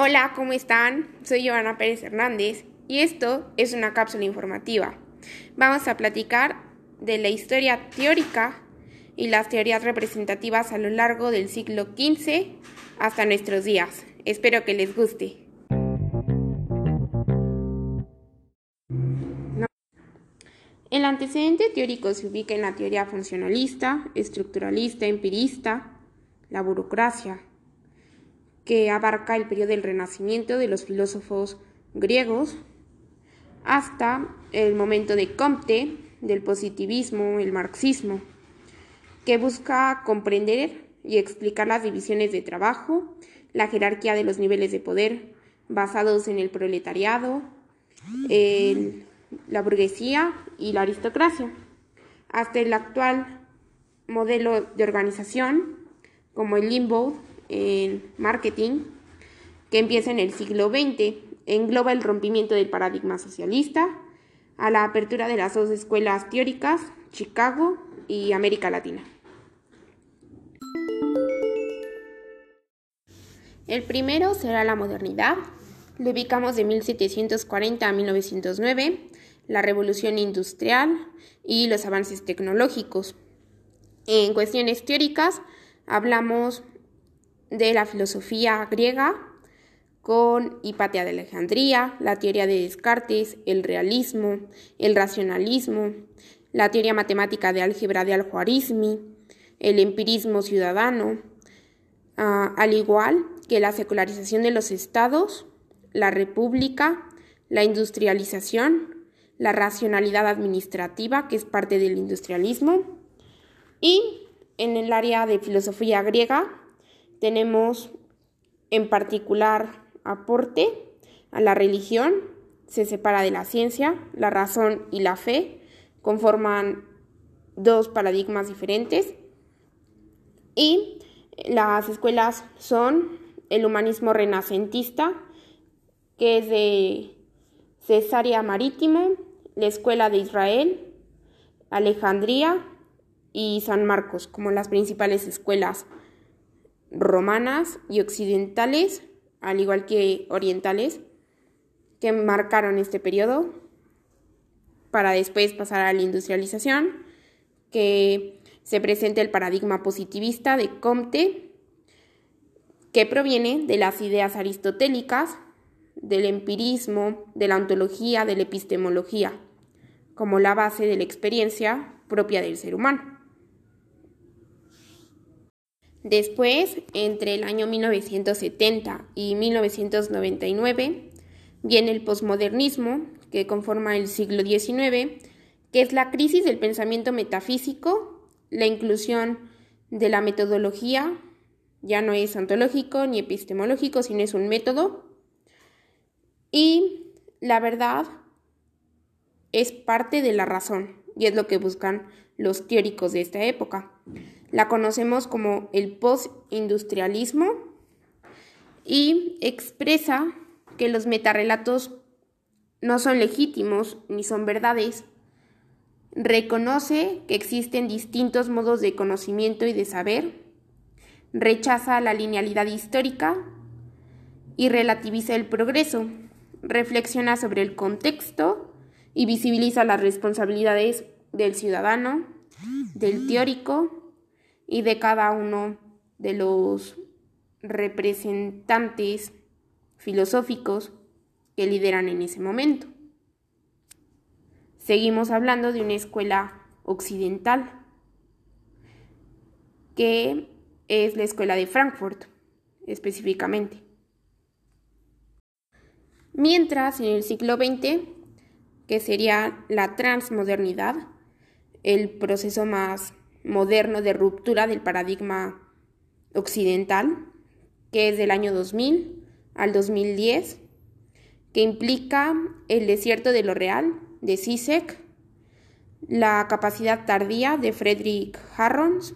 Hola, ¿cómo están? Soy Joana Pérez Hernández y esto es una cápsula informativa. Vamos a platicar de la historia teórica y las teorías representativas a lo largo del siglo XV hasta nuestros días. Espero que les guste. El antecedente teórico se ubica en la teoría funcionalista, estructuralista, empirista, la burocracia, que abarca el periodo del renacimiento de los filósofos griegos hasta el momento de Comte, del positivismo, el marxismo, que busca comprender y explicar las divisiones de trabajo, la jerarquía de los niveles de poder basados en el proletariado, la burguesía y la aristocracia, hasta el actual modelo de organización como el limbo en marketing que empieza en el siglo XX. Engloba el rompimiento del paradigma socialista a la apertura de las dos escuelas teóricas, Chicago y América Latina. El primero será la modernidad. Lo ubicamos de 1740 a 1909, la revolución industrial y los avances tecnológicos. En cuestiones teóricas hablamos de la filosofía griega con Hipatia de Alejandría, la teoría de Descartes, el realismo, el racionalismo, la teoría matemática de álgebra de Al-Khwarizmi, el empirismo ciudadano, ah, al igual que la secularización de los estados, la república, la industrialización, la racionalidad administrativa, que es parte del industrialismo, y en el área de filosofía griega tenemos en particular aporte a la religión, se separa de la ciencia, la razón y la fe, conforman dos paradigmas diferentes y las escuelas son el humanismo renacentista, que es de Cesarea Marítimo, la Escuela de Israel, Alejandría y San Marcos como las principales escuelas romanas y occidentales, al igual que orientales, que marcaron este periodo para después pasar a la industrialización, que se presenta el paradigma positivista de Comte, que proviene de las ideas aristotélicas, del empirismo, de la ontología, de la epistemología, como la base de la experiencia propia del ser humano. Después, entre el año 1970 y 1999, viene el posmodernismo, que conforma el siglo XIX, que es la crisis del pensamiento metafísico, la inclusión de la metodología, ya no es ontológico ni epistemológico, sino es un método, y la verdad es parte de la razón, y es lo que buscan los teóricos de esta época. La conocemos como el postindustrialismo y expresa que los metarrelatos no son legítimos ni son verdades. Reconoce que existen distintos modos de conocimiento y de saber. Rechaza la linealidad histórica y relativiza el progreso. Reflexiona sobre el contexto y visibiliza las responsabilidades del ciudadano, del teórico y de cada uno de los representantes filosóficos que lideran en ese momento. Seguimos hablando de una escuela occidental, que es la escuela de Frankfurt específicamente. Mientras en el siglo XX, que sería la transmodernidad, el proceso más moderno de ruptura del paradigma occidental, que es del año 2000 al 2010, que implica el desierto de lo real de Zizek, la capacidad tardía de Friedrich Harrons,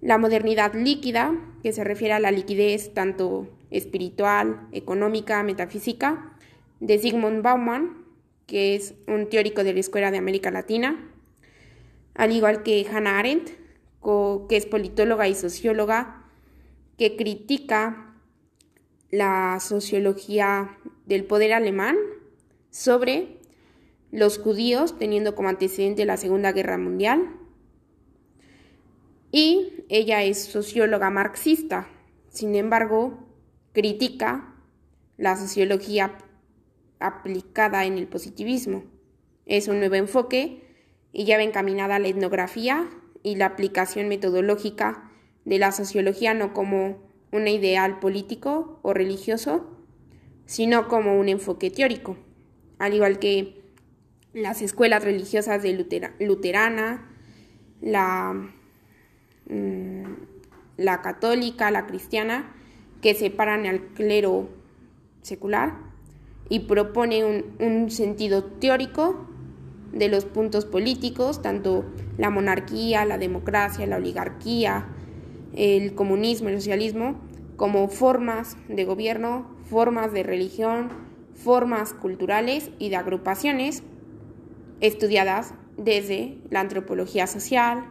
la modernidad líquida, que se refiere a la liquidez tanto espiritual, económica, metafísica, de Sigmund Bauman, que es un teórico de la Escuela de América Latina, al igual que Hannah Arendt, que es politóloga y socióloga, que critica la sociología del poder alemán sobre los judíos, teniendo como antecedente la Segunda Guerra Mundial. Y ella es socióloga marxista, sin embargo, critica la sociología aplicada en el positivismo. Es un nuevo enfoque y ya va encaminada a la etnografía y la aplicación metodológica de la sociología no como un ideal político o religioso, sino como un enfoque teórico, al igual que las escuelas religiosas de luterana, mm, la católica, la cristiana, que separan al clero secular y propone un, un sentido teórico de los puntos políticos, tanto la monarquía, la democracia, la oligarquía, el comunismo, el socialismo, como formas de gobierno, formas de religión, formas culturales y de agrupaciones estudiadas desde la antropología social,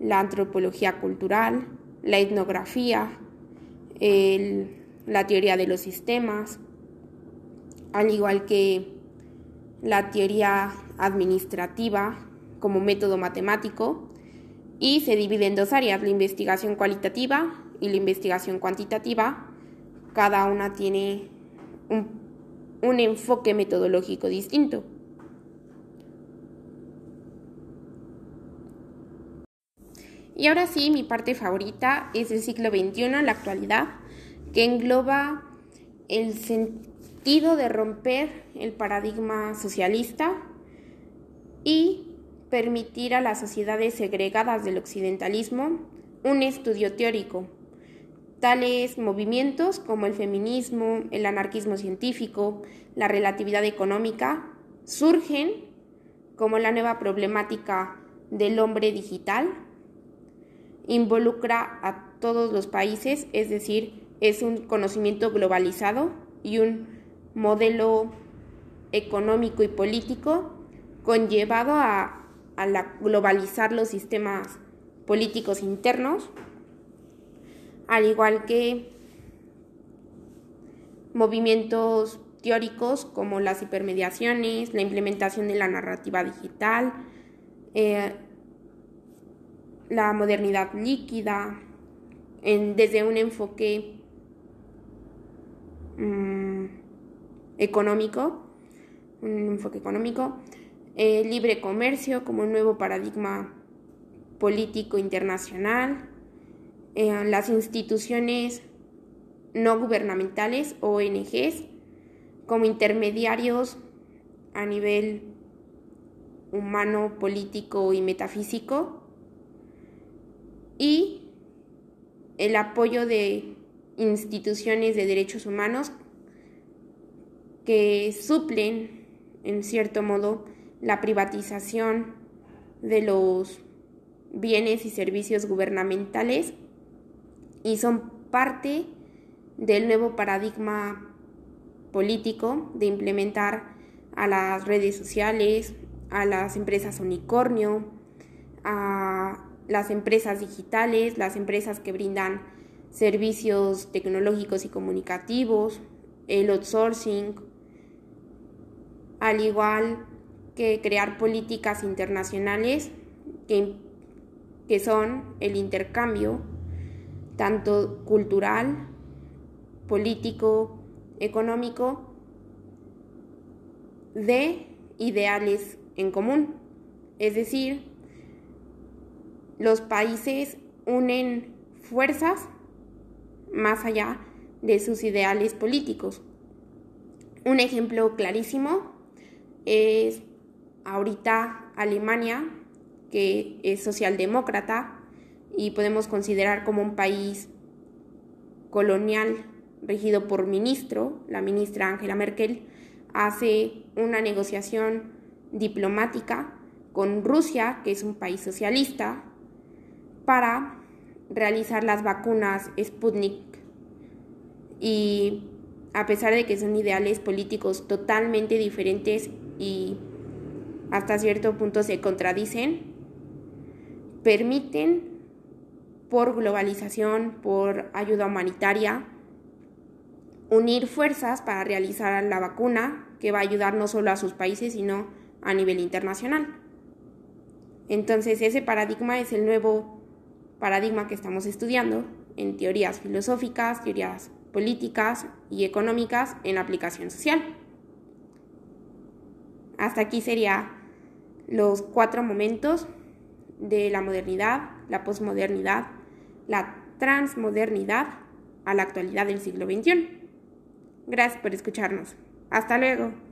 la antropología cultural, la etnografía, la teoría de los sistemas, al igual que la teoría administrativa como método matemático y se divide en dos áreas, la investigación cualitativa y la investigación cuantitativa. Cada una tiene un, un enfoque metodológico distinto. Y ahora sí, mi parte favorita es el siglo XXI la actualidad, que engloba el sentido de romper el paradigma socialista y permitir a las sociedades segregadas del occidentalismo un estudio teórico. Tales movimientos como el feminismo, el anarquismo científico, la relatividad económica, surgen como la nueva problemática del hombre digital. Involucra a todos los países, es decir, es un conocimiento globalizado y un modelo económico y político conllevado a, globalizar los sistemas políticos internos, al igual que movimientos teóricos como las hipermediaciones, la implementación de la narrativa digital, eh, la modernidad líquida, desde un enfoque mm, económico, un enfoque económico, eh, libre comercio como un nuevo paradigma político internacional, eh, las instituciones no gubernamentales, ONGs, como intermediarios a nivel humano, político y metafísico, y el apoyo de instituciones de derechos humanos que suplen, en cierto modo, la privatización de los bienes y servicios gubernamentales y son parte del nuevo paradigma político de implementar a las redes sociales, a las empresas unicornio, a las empresas digitales, las empresas que brindan servicios tecnológicos y comunicativos, el outsourcing, al igual que crear políticas internacionales que, que son el intercambio tanto cultural, político, económico, de ideales en común. Es decir, los países unen fuerzas más allá de sus ideales políticos. Un ejemplo clarísimo es ahorita Alemania, que es socialdemócrata y podemos considerar como un país colonial regido por ministro, la ministra Angela Merkel, hace una negociación diplomática con Rusia, que es un país socialista, para realizar las vacunas Sputnik. Y a pesar de que son ideales políticos totalmente diferentes y hasta cierto punto se contradicen, permiten por globalización, por ayuda humanitaria, unir fuerzas para realizar la vacuna que va a ayudar no solo a sus países, sino a nivel internacional. Entonces ese paradigma es el nuevo paradigma que estamos estudiando en teorías filosóficas, teorías políticas y económicas en aplicación social. Hasta aquí serían los cuatro momentos de la modernidad, la posmodernidad, la transmodernidad a la actualidad del siglo XXI. Gracias por escucharnos. Hasta luego.